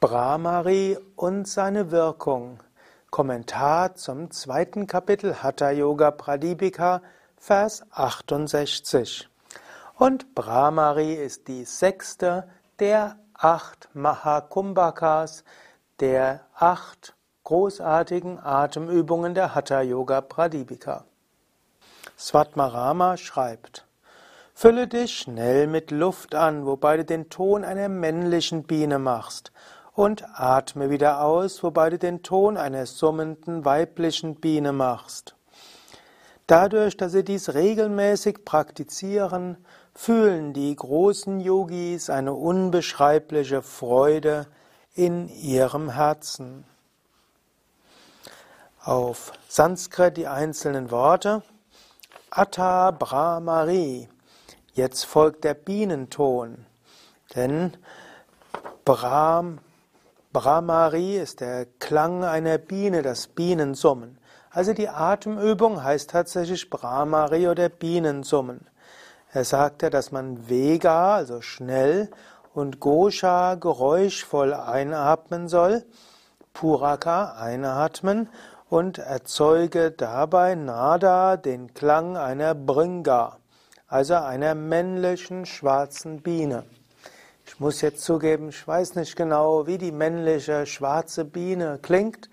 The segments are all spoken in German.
Brahmari und seine Wirkung. Kommentar zum zweiten Kapitel Hatha Yoga Pradipika, Vers 68. Und Brahmari ist die sechste der acht Mahakumbhakas, der acht großartigen Atemübungen der Hatha Yoga Pradipika. Svatmarama schreibt, Fülle dich schnell mit Luft an, wobei du den Ton einer männlichen Biene machst und atme wieder aus, wobei du den Ton einer summenden weiblichen Biene machst. Dadurch, dass sie dies regelmäßig praktizieren, fühlen die großen Yogis eine unbeschreibliche Freude in ihrem Herzen. Auf Sanskrit die einzelnen Worte. Atta Brahmari. Jetzt folgt der Bienenton. Denn Brahm Brahmari ist der Klang einer Biene, das Bienensummen. Also die Atemübung heißt tatsächlich Brahmari oder Bienensummen. Er sagte, dass man Vega, also schnell, und Gosha geräuschvoll einatmen soll, Puraka einatmen und erzeuge dabei Nada, den Klang einer Bringa, also einer männlichen schwarzen Biene. Ich muss jetzt zugeben, ich weiß nicht genau, wie die männliche schwarze Biene klingt,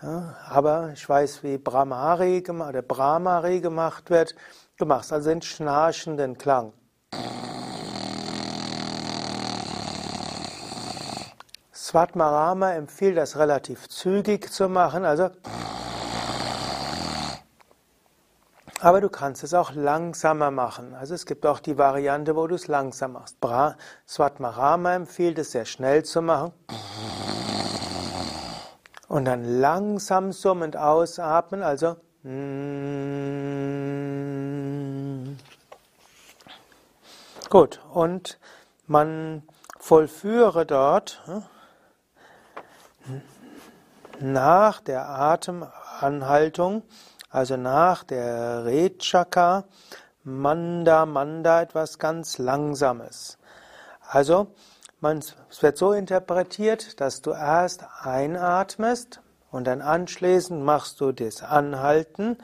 aber ich weiß, wie Brahmari oder Brahmari gemacht wird. Du machst also den schnarchenden Klang. Svatmarama empfiehlt das relativ zügig zu machen, also Aber du kannst es auch langsamer machen. Also es gibt auch die Variante, wo du es langsam machst. Bra Svatmarama empfiehlt es sehr schnell zu machen. Und dann langsam summend ausatmen, also Gut, und man vollführe dort hm, nach der Atemanhaltung also nach der Rechaka, Manda, Manda etwas ganz Langsames. Also, man, es wird so interpretiert, dass du erst einatmest und dann anschließend machst du das Anhalten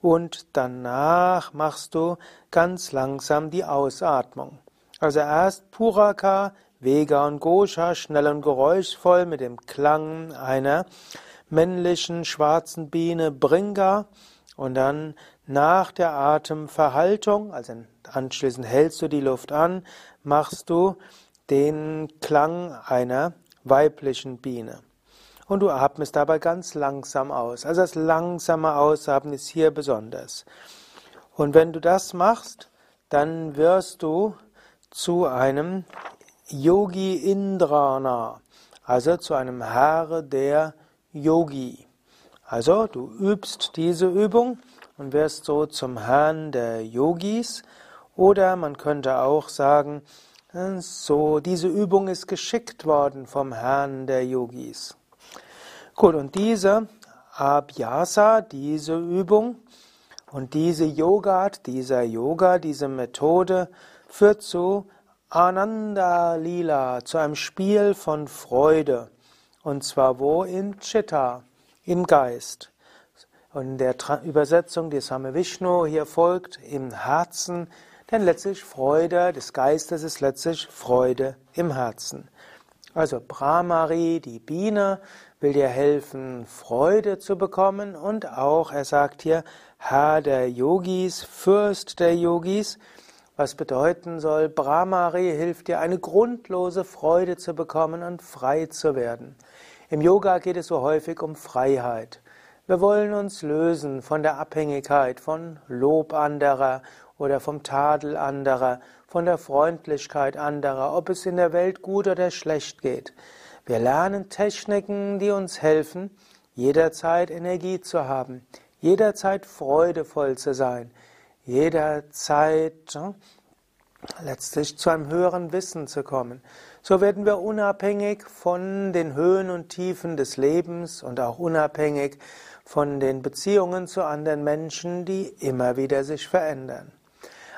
und danach machst du ganz langsam die Ausatmung. Also erst Puraka, Vega und Gosha, schnell und geräuschvoll mit dem Klang einer männlichen schwarzen Biene Bringa und dann nach der Atemverhaltung, also anschließend hältst du die Luft an, machst du den Klang einer weiblichen Biene. Und du atmest dabei ganz langsam aus. Also das langsame Ausatmen ist hier besonders. Und wenn du das machst, dann wirst du zu einem Yogi Indrana, also zu einem Herr der Yogi. Also du übst diese Übung und wirst so zum Herrn der Yogis. Oder man könnte auch sagen, so diese Übung ist geschickt worden vom Herrn der Yogis. Gut, und diese Abhyasa, diese Übung und diese Yogat, dieser Yoga, diese Methode führt zu Ananda Lila, zu einem Spiel von Freude. Und zwar wo? In Chitta im Geist. Und in der Übersetzung die Same Vishnu hier folgt im Herzen, denn letztlich Freude des Geistes ist letztlich Freude im Herzen. Also Brahmari, die Biene, will dir helfen, Freude zu bekommen und auch, er sagt hier, Herr der Yogis, Fürst der Yogis, was bedeuten soll, Brahmari hilft dir, eine grundlose Freude zu bekommen und frei zu werden. Im Yoga geht es so häufig um Freiheit. Wir wollen uns lösen von der Abhängigkeit von Lob anderer oder vom Tadel anderer, von der Freundlichkeit anderer, ob es in der Welt gut oder schlecht geht. Wir lernen Techniken, die uns helfen, jederzeit Energie zu haben, jederzeit freudevoll zu sein, jederzeit hm, letztlich zu einem höheren Wissen zu kommen. So werden wir unabhängig von den Höhen und Tiefen des Lebens und auch unabhängig von den Beziehungen zu anderen Menschen, die immer wieder sich verändern.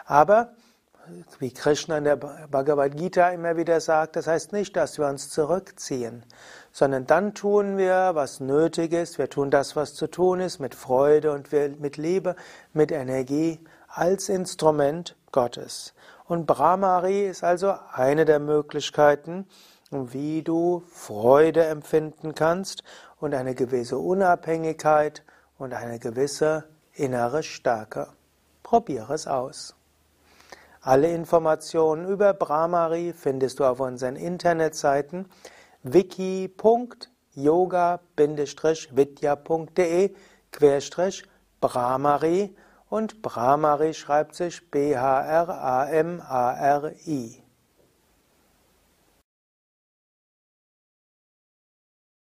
Aber wie Krishna in der Bhagavad Gita immer wieder sagt, das heißt nicht, dass wir uns zurückziehen, sondern dann tun wir, was nötig ist. Wir tun das, was zu tun ist, mit Freude und mit Liebe, mit Energie, als Instrument Gottes. Und Brahmari ist also eine der Möglichkeiten, wie du Freude empfinden kannst und eine gewisse Unabhängigkeit und eine gewisse innere Stärke. Probiere es aus. Alle Informationen über Brahmari findest du auf unseren Internetseiten wiki.yoga-vidya.de Brahmari und Brahmari schreibt sich B-H-R-A-M-A-R-I.